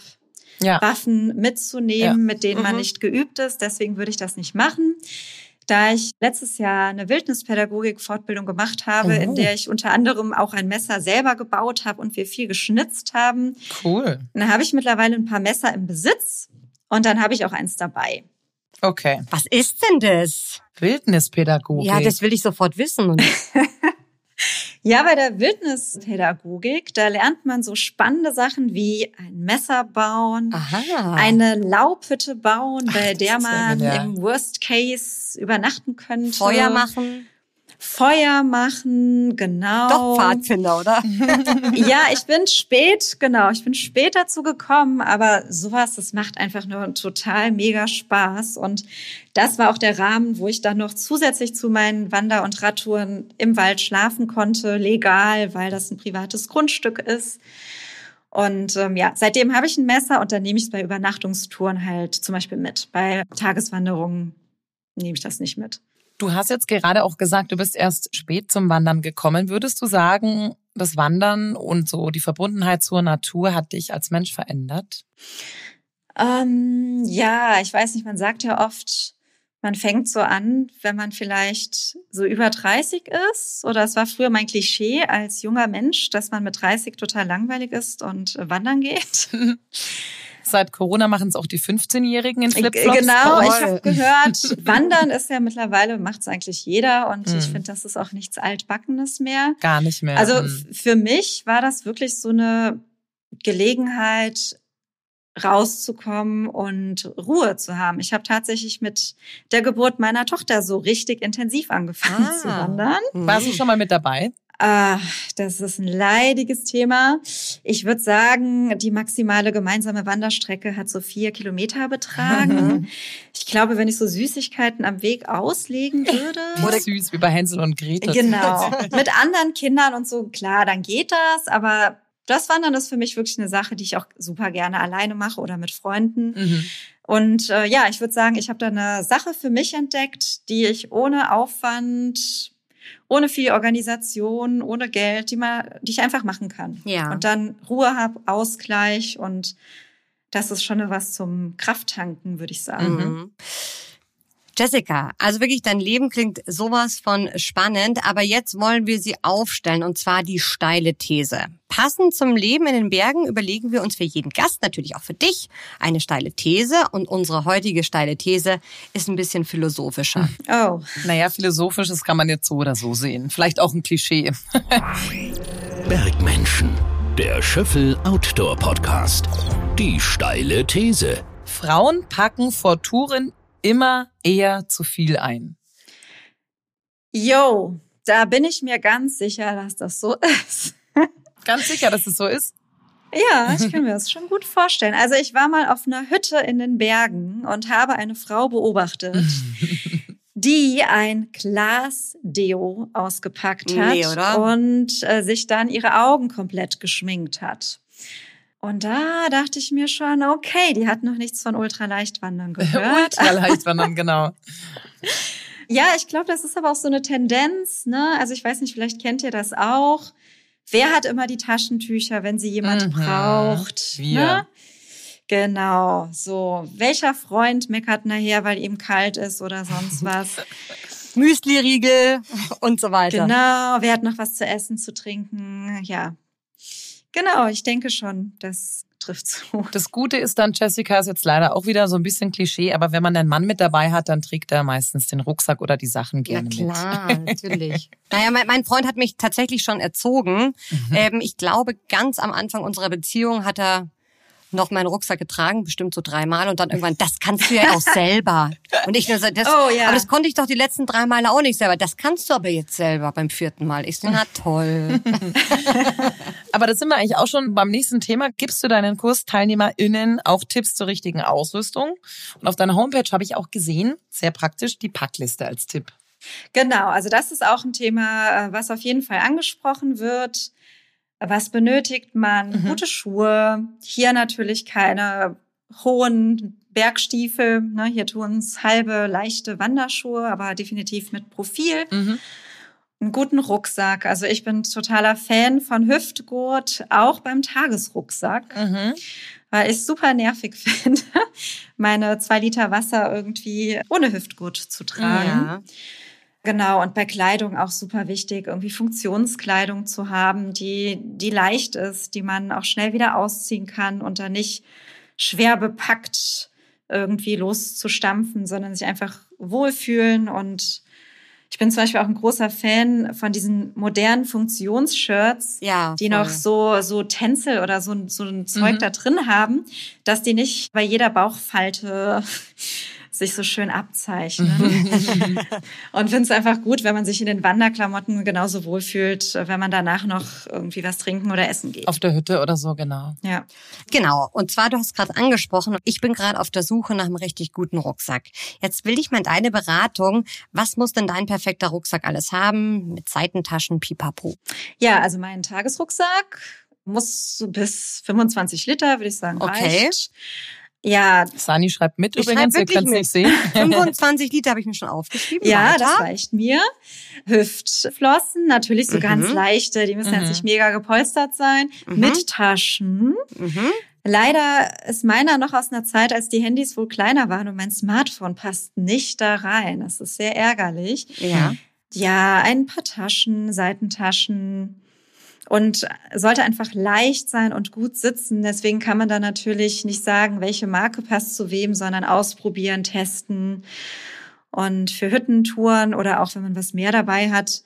ja. Waffen mitzunehmen, ja. mit denen mhm. man nicht geübt ist. Deswegen würde ich das nicht machen da ich letztes Jahr eine Wildnispädagogik-Fortbildung gemacht habe, oh. in der ich unter anderem auch ein Messer selber gebaut habe und wir viel geschnitzt haben.
Cool.
Dann habe ich mittlerweile ein paar Messer im Besitz und dann habe ich auch eins dabei.
Okay.
Was ist denn das?
Wildnispädagogik.
Ja, das will ich sofort wissen.
Ja, bei der Wildnispädagogik, da lernt man so spannende Sachen wie ein Messer bauen, Aha. eine Laubhütte bauen, bei Ach, der man ja. im Worst Case übernachten könnte.
Feuer machen.
Feuer machen, genau.
Doch Pfadfinder, oder?
ja, ich bin spät, genau, ich bin spät dazu gekommen, aber sowas, das macht einfach nur total mega Spaß. Und das war auch der Rahmen, wo ich dann noch zusätzlich zu meinen Wander- und Radtouren im Wald schlafen konnte, legal, weil das ein privates Grundstück ist. Und ähm, ja, seitdem habe ich ein Messer und dann nehme ich es bei Übernachtungstouren halt zum Beispiel mit. Bei Tageswanderungen nehme ich das nicht mit.
Du hast jetzt gerade auch gesagt, du bist erst spät zum Wandern gekommen. Würdest du sagen, das Wandern und so die Verbundenheit zur Natur hat dich als Mensch verändert?
Ähm, ja, ich weiß nicht, man sagt ja oft, man fängt so an, wenn man vielleicht so über 30 ist. Oder es war früher mein Klischee als junger Mensch, dass man mit 30 total langweilig ist und wandern geht.
Seit Corona machen es auch die 15-Jährigen in Flipflops.
Genau, ich habe gehört, Wandern ist ja mittlerweile, macht es eigentlich jeder. Und mhm. ich finde, das ist auch nichts Altbackenes mehr.
Gar nicht mehr.
Also mhm. für mich war das wirklich so eine Gelegenheit, rauszukommen und Ruhe zu haben. Ich habe tatsächlich mit der Geburt meiner Tochter so richtig intensiv angefangen ah. zu wandern.
Warst du schon mal mit dabei?
Ah, das ist ein leidiges Thema. Ich würde sagen, die maximale gemeinsame Wanderstrecke hat so vier Kilometer betragen. ich glaube, wenn ich so Süßigkeiten am Weg auslegen würde.
Oder süß wie bei Hänsel und Gretel.
Genau. Mit anderen Kindern und so, klar, dann geht das, aber das Wandern ist für mich wirklich eine Sache, die ich auch super gerne alleine mache oder mit Freunden. Mhm. Und äh, ja, ich würde sagen, ich habe da eine Sache für mich entdeckt, die ich ohne Aufwand, ohne viel Organisation, ohne Geld, die, mal, die ich einfach machen kann. Ja. Und dann Ruhe habe, Ausgleich und das ist schon was zum Krafttanken, würde ich sagen. Mhm.
Jessica, also wirklich, dein Leben klingt sowas von spannend, aber jetzt wollen wir sie aufstellen und zwar die steile These. Passend zum Leben in den Bergen überlegen wir uns für jeden Gast, natürlich auch für dich, eine steile These und unsere heutige steile These ist ein bisschen philosophischer.
Oh. Naja, philosophisches kann man jetzt so oder so sehen. Vielleicht auch ein Klischee.
Bergmenschen, der Schöffel Outdoor Podcast. Die steile These.
Frauen packen vor Touren immer eher zu viel ein.
Yo, da bin ich mir ganz sicher, dass das so ist.
Ganz sicher, dass es so ist?
Ja, ich kann mir das schon gut vorstellen. Also ich war mal auf einer Hütte in den Bergen und habe eine Frau beobachtet, die ein Glas-Deo ausgepackt hat nee, und äh, sich dann ihre Augen komplett geschminkt hat. Und da dachte ich mir schon, okay, die hat noch nichts von Ultraleichtwandern gehört.
Ultraleichtwandern, genau.
Ja, ich glaube, das ist aber auch so eine Tendenz, ne? Also ich weiß nicht, vielleicht kennt ihr das auch. Wer hat immer die Taschentücher, wenn sie jemand mhm. braucht? Wir. Ne? Genau, so. Welcher Freund meckert nachher, weil ihm kalt ist oder sonst was?
Müsli-Riegel und so weiter.
Genau, wer hat noch was zu essen, zu trinken? Ja, Genau, ich denke schon, das trifft zu.
Das Gute ist dann, Jessica ist jetzt leider auch wieder so ein bisschen Klischee, aber wenn man einen Mann mit dabei hat, dann trägt er meistens den Rucksack oder die Sachen gerne mit.
Ja klar, mit. natürlich. naja, mein, mein, Freund hat mich tatsächlich schon erzogen. Mhm. Ähm, ich glaube, ganz am Anfang unserer Beziehung hat er noch meinen Rucksack getragen, bestimmt so dreimal und dann irgendwann, das kannst du ja auch selber. Und ich nur so, das, oh, ja. aber das konnte ich doch die letzten drei Male auch nicht selber. Das kannst du aber jetzt selber beim vierten Mal. Ich so, na toll.
aber das sind wir eigentlich auch schon beim nächsten Thema. Gibst du deinen KursteilnehmerInnen auch Tipps zur richtigen Ausrüstung? Und auf deiner Homepage habe ich auch gesehen, sehr praktisch, die Packliste als Tipp.
Genau, also das ist auch ein Thema, äh, was auf jeden Fall angesprochen wird. Was benötigt man? Mhm. Gute Schuhe. Hier natürlich keine hohen Bergstiefel. Ne? Hier tun es halbe, leichte Wanderschuhe, aber definitiv mit Profil. Mhm. Einen guten Rucksack. Also ich bin totaler Fan von Hüftgurt, auch beim Tagesrucksack. Mhm. Weil ich super nervig finde, meine zwei Liter Wasser irgendwie ohne Hüftgurt zu tragen. Ja. Genau, und bei Kleidung auch super wichtig, irgendwie Funktionskleidung zu haben, die, die leicht ist, die man auch schnell wieder ausziehen kann und dann nicht schwer bepackt irgendwie loszustampfen, sondern sich einfach wohlfühlen. Und ich bin zum Beispiel auch ein großer Fan von diesen modernen Funktionsshirts, ja, die noch so, so Tänzel oder so, so ein Zeug mhm. da drin haben, dass die nicht bei jeder Bauchfalte sich so schön abzeichnen. und finde es einfach gut, wenn man sich in den Wanderklamotten genauso wohlfühlt, wenn man danach noch irgendwie was trinken oder essen geht.
Auf der Hütte oder so, genau.
Ja.
Genau. Und zwar, du hast gerade angesprochen, ich bin gerade auf der Suche nach einem richtig guten Rucksack. Jetzt will ich mal deine Beratung. Was muss denn dein perfekter Rucksack alles haben? Mit Seitentaschen, pipapo.
Ja, also mein Tagesrucksack muss so bis 25 Liter, würde ich sagen,
Okay.
reicht. Ja,
Sani schreibt mit
Ich
übrigens,
schreib
ihr könnt es
wirklich
nicht sehen.
25 Liter habe ich mir schon aufgeschrieben.
ja,
Weiter.
das reicht mir. Hüftflossen, natürlich so
Mhm.
ganz leichte, die müssen
Mhm.
jetzt nicht mega gepolstert sein.
Mhm.
Mit Taschen.
Mhm.
Leider ist meiner noch aus einer Zeit, als die Handys wohl kleiner waren und mein Smartphone passt nicht da rein. Das ist sehr ärgerlich.
Ja.
Ja, ein paar Taschen, Seitentaschen und sollte einfach leicht sein und gut sitzen. Deswegen kann man da natürlich nicht sagen, welche Marke passt zu wem, sondern ausprobieren, testen. Und für Hüttentouren oder auch wenn man was mehr dabei hat,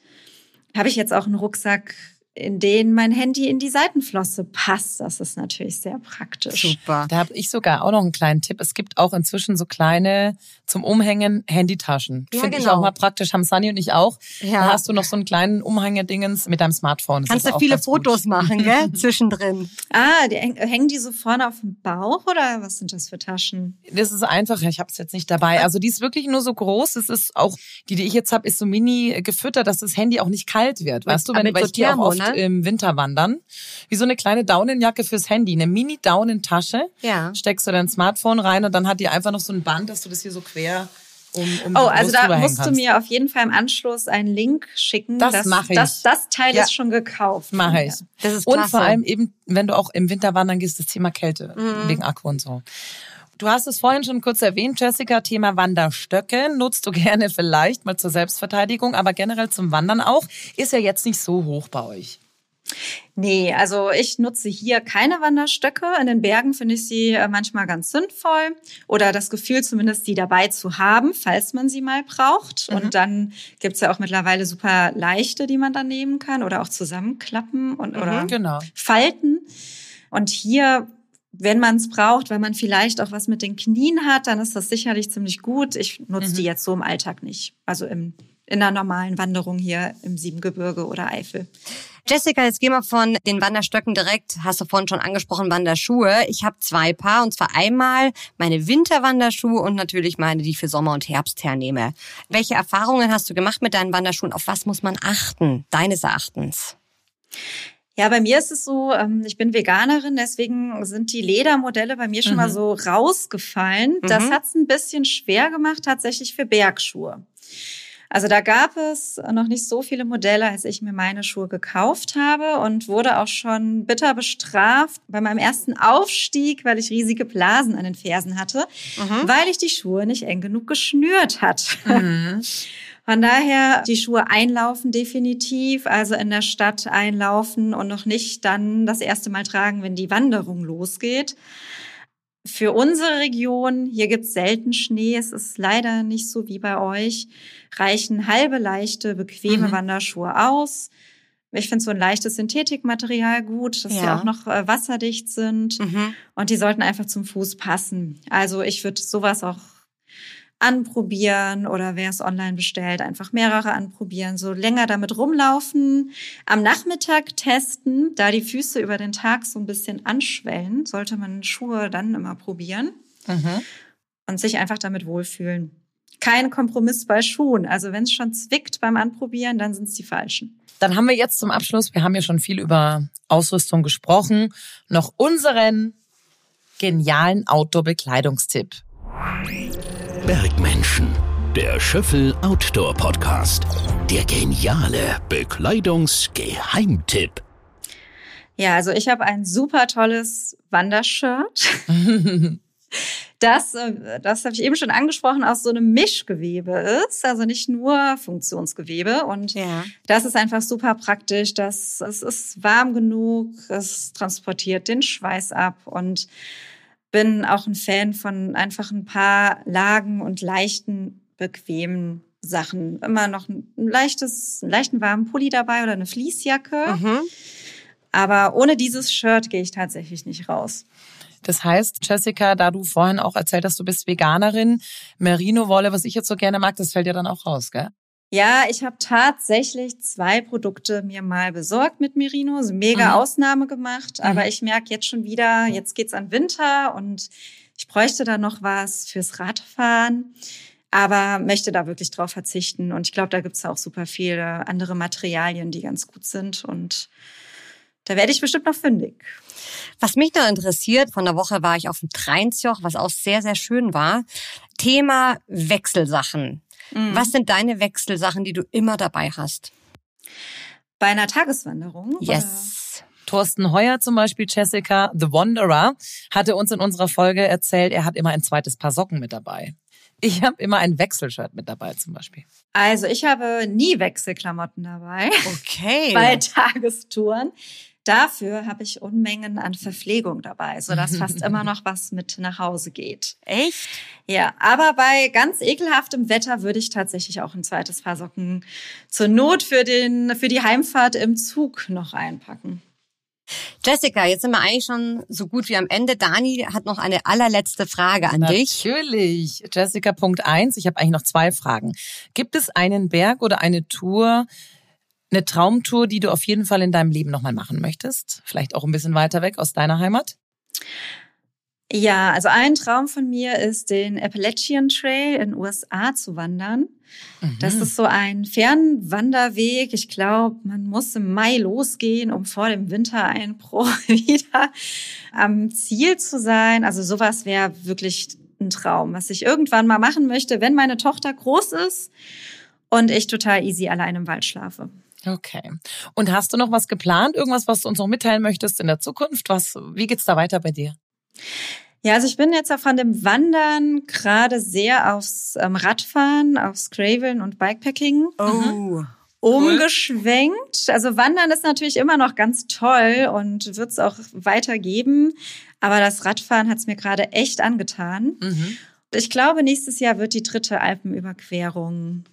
habe ich jetzt auch einen Rucksack, in den mein Handy in die Seitenflosse passt. Das ist natürlich sehr praktisch.
Super.
Da habe ich sogar auch noch einen kleinen Tipp. Es gibt auch inzwischen so kleine zum Umhängen Handytaschen.
Ja,
Finde ich
genau.
auch mal praktisch. Haben Sunny und ich auch.
Ja.
Da hast du noch so einen kleinen Umhängedingens mit deinem Smartphone. Das
Kannst du
auch
viele
ganz gut.
Fotos machen, gell? Zwischendrin.
Ah, die, häng- hängen die so vorne auf dem Bauch oder was sind das für Taschen?
Das ist einfach, ich habe es jetzt nicht dabei. Also die ist wirklich nur so groß. Es ist auch, die, die ich jetzt habe, ist so mini gefüttert, dass das Handy auch nicht kalt wird. Weißt du, wenn, weil
so
ich gehe auch
Thermo,
oft
ne?
Im Winter wandern. Wie so eine kleine Daunenjacke fürs Handy. Eine Mini-Daunentasche.
Ja.
Steckst du dein Smartphone rein und dann hat die einfach noch so ein Band, dass du das hier so quer um, um
Oh, also da musst du mir auf jeden Fall im Anschluss einen Link schicken.
Das mach ich.
Das, das Teil
Ja.
ist schon gekauft.
Mache ich.
Das ist
Und
klasse.
vor allem eben, wenn du auch im Winter wandern gehst, das Thema Kälte
Mhm.
wegen Akku und so. Du hast es vorhin schon kurz erwähnt, Jessica, Thema Wanderstöcke. Nutzt du gerne vielleicht mal zur Selbstverteidigung, aber generell zum Wandern auch. Ist ja jetzt nicht so hoch bei euch.
Nee, also ich nutze hier keine Wanderstöcke. In den Bergen finde ich sie äh, manchmal ganz sinnvoll oder das Gefühl zumindest, die dabei zu haben, falls man sie mal braucht.
Mhm.
Und dann gibt's ja auch mittlerweile super leichte, die man dann nehmen kann oder auch zusammenklappen und oder
Genau.
falten. Und hier, wenn man es braucht, weil man vielleicht auch was mit den Knien hat, dann ist das sicherlich ziemlich gut. Ich nutze
Mhm.
die jetzt so im Alltag nicht. Also im, in einer normalen Wanderung hier im Siebengebirge oder Eifel.
Jessica, jetzt gehen wir von den Wanderstöcken direkt, hast du vorhin schon angesprochen, Wanderschuhe. Ich habe zwei Paar und zwar einmal meine Winterwanderschuhe und natürlich meine, die ich für Sommer und Herbst hernehme. Welche Erfahrungen hast du gemacht mit deinen Wanderschuhen? Auf was muss man achten, deines Erachtens?
Ja, bei mir ist es so, ähm, ich bin Veganerin, deswegen sind die Ledermodelle bei mir schon mal
Mhm.
so rausgefallen. Das
Mhm.
hat's ein bisschen schwer gemacht, tatsächlich für Bergschuhe. Also da gab es noch nicht so viele Modelle, als ich mir meine Schuhe gekauft habe und wurde auch schon bitter bestraft bei meinem ersten Aufstieg, weil ich riesige Blasen an den Fersen hatte, weil ich die Schuhe nicht eng genug geschnürt hat.
Mhm.
Von daher die Schuhe einlaufen definitiv, also in der Stadt einlaufen und noch nicht dann das erste Mal tragen, wenn die Wanderung losgeht. Für unsere Region, hier gibt's selten Schnee, es ist leider nicht so wie bei euch, reichen halbe leichte, bequeme
Mhm.
Wanderschuhe aus. Ich finde so ein leichtes Synthetikmaterial gut, dass sie
Ja.
auch noch äh, wasserdicht sind.
Mhm.
Und die sollten einfach zum Fuß passen. Also ich würde sowas auch anprobieren oder wer es online bestellt, einfach mehrere anprobieren, so länger damit rumlaufen, am Nachmittag testen, da die Füße über den Tag so ein bisschen anschwellen, sollte man Schuhe dann immer probieren
Mhm.
und sich einfach damit wohlfühlen. Kein Kompromiss bei Schuhen. Also wenn es schon zwickt beim Anprobieren, dann sind es die falschen.
Dann haben wir jetzt zum Abschluss, wir haben ja schon viel über Ausrüstung gesprochen, noch unseren genialen Outdoor-Bekleidungstipp.
Bergmenschen. Der Schöffel Outdoor Podcast. Der geniale Bekleidungsgeheimtipp.
Ja, also ich habe ein super tolles Wandershirt. Das, äh, das habe ich eben schon angesprochen, aus so einem Mischgewebe ist, also nicht nur Funktionsgewebe. Und
Ja.
das ist einfach super praktisch. Das, es ist warm genug, es transportiert den Schweiß ab und bin auch ein Fan von einfach ein paar Lagen und leichten, bequemen Sachen. Immer noch ein leichtes, einen leichten warmen Pulli dabei oder eine Fließjacke.
Mhm.
Aber ohne dieses Shirt gehe ich tatsächlich nicht raus.
Das heißt, Jessica, da du vorhin auch erzählt hast, du bist Veganerin, Merino-Wolle, was ich jetzt so gerne mag, das fällt ja dann auch raus, gell?
Ja, ich habe tatsächlich zwei Produkte mir mal besorgt mit Merino, so mega
Mhm.
Ausnahme gemacht, aber
Mhm.
ich merke jetzt schon wieder, jetzt geht's an Winter und ich bräuchte da noch was fürs Radfahren, aber möchte da wirklich drauf verzichten und ich glaube, da gibt's auch super viele andere Materialien, die ganz gut sind und Da werde ich bestimmt noch fündig.
Was mich noch interessiert, von der Woche war ich auf dem Trainsjoch, was auch sehr, sehr schön war. Thema Wechselsachen. Mhm. Was sind deine Wechselsachen, die du immer dabei hast?
Bei einer Tageswanderung?
Yes. Oder?
Thorsten Heuer zum Beispiel, Jessica, The Wanderer, hatte uns in unserer Folge erzählt, er hat immer ein zweites Paar Socken mit dabei. Ich habe immer ein Wechselshirt mit dabei zum Beispiel.
Also ich habe nie Wechselklamotten dabei.
Okay.
Bei Tagestouren. Dafür habe ich Unmengen an Verpflegung dabei, sodass fast immer noch was mit nach Hause geht.
Echt?
Ja, aber bei ganz ekelhaftem Wetter würde ich tatsächlich auch ein zweites Paar Socken zur Not für, den, für die Heimfahrt im Zug noch einpacken.
Jessica, jetzt sind wir eigentlich schon so gut wie am Ende. Dani hat noch eine allerletzte Frage an
Natürlich.
dich.
Natürlich. Jessica, Punkt eins. Ich habe eigentlich noch zwei Fragen. Gibt es einen Berg oder eine Tour, eine Traumtour, die du auf jeden Fall in deinem Leben nochmal machen möchtest? Vielleicht auch ein bisschen weiter weg aus deiner Heimat?
Ja, also ein Traum von mir ist, den Appalachian Trail in den USA zu wandern. Mhm. Das ist so ein Fernwanderweg. Ich glaube, man muss im Mai losgehen, um vor dem Wintereinbruch wieder am Ziel zu sein. Also sowas wäre wirklich ein Traum, was ich irgendwann mal machen möchte, wenn meine Tochter groß ist und ich total easy allein im Wald schlafe.
Okay. Und hast du noch was geplant? Irgendwas, was du uns noch mitteilen möchtest in der Zukunft? Was, wie geht's da weiter bei dir?
Ja, also ich bin jetzt auch von dem Wandern gerade sehr aufs ähm, Radfahren, aufs Graveln und Bikepacking
oh.
umgeschwenkt. Also Wandern ist natürlich immer noch ganz toll und wird es auch weitergeben. Aber das Radfahren hat es mir gerade echt angetan. Mhm. Ich glaube, nächstes Jahr wird die dritte Alpenüberquerung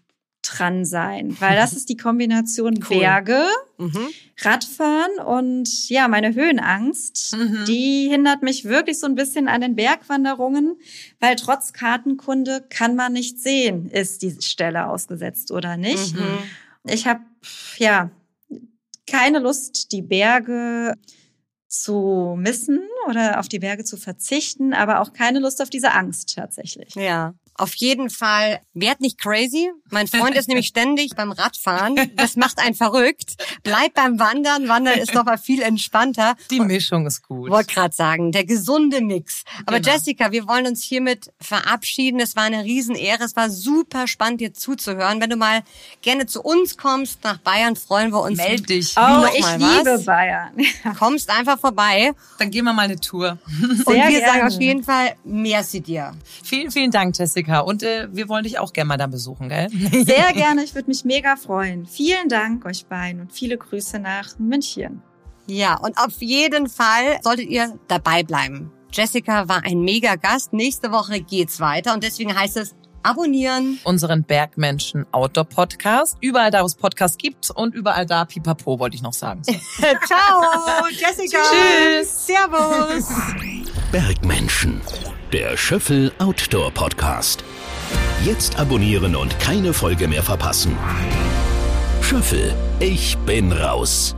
dran sein, weil das ist die Kombination cool. Berge, mhm. Radfahren und ja, meine Höhenangst, mhm. die hindert mich wirklich so ein bisschen an den Bergwanderungen, weil trotz Kartenkunde kann man nicht sehen, ist die Stelle ausgesetzt oder nicht. Mhm. Ich habe ja keine Lust, die Berge zu missen oder auf die Berge zu verzichten, aber auch keine Lust auf diese Angst tatsächlich.
Ja. Auf jeden Fall, werd nicht crazy. Mein Freund ist nämlich ständig beim Radfahren. Das macht einen verrückt. Bleib beim Wandern. Wandern ist doch mal viel entspannter.
Die Mischung ist gut.
Wollte gerade sagen, der gesunde Mix. Aber genau. Jessica, wir wollen uns hiermit verabschieden. Es war eine Riesenehre. Es war super spannend, dir zuzuhören. Wenn du mal gerne zu uns kommst, nach Bayern, freuen wir uns.
Meld dich.
Oh, ich liebe was. Bayern.
Kommst einfach vorbei.
Dann gehen wir mal eine Tour.
Sehr Und wir gerne. sagen auf jeden Fall, merci dir.
Vielen, vielen Dank, Jessica. Jessica. Und äh, wir wollen dich auch gerne mal da besuchen, gell?
Sehr gerne. Ich würde mich mega freuen. Vielen Dank euch beiden und viele Grüße nach München.
Ja, und auf jeden Fall solltet ihr dabei bleiben. Jessica war ein mega Gast. Nächste Woche geht's weiter und deswegen heißt es abonnieren.
Unseren Bergmenschen Outdoor Podcast. Überall da, wo es Podcasts gibt und überall da, pipapo, wollte ich noch sagen.
Ciao, Jessica.
Tschüss.
Servus.
Bergmenschen. Der Schöffel Outdoor Podcast. Jetzt abonnieren und keine Folge mehr verpassen. Schöffel, ich bin raus.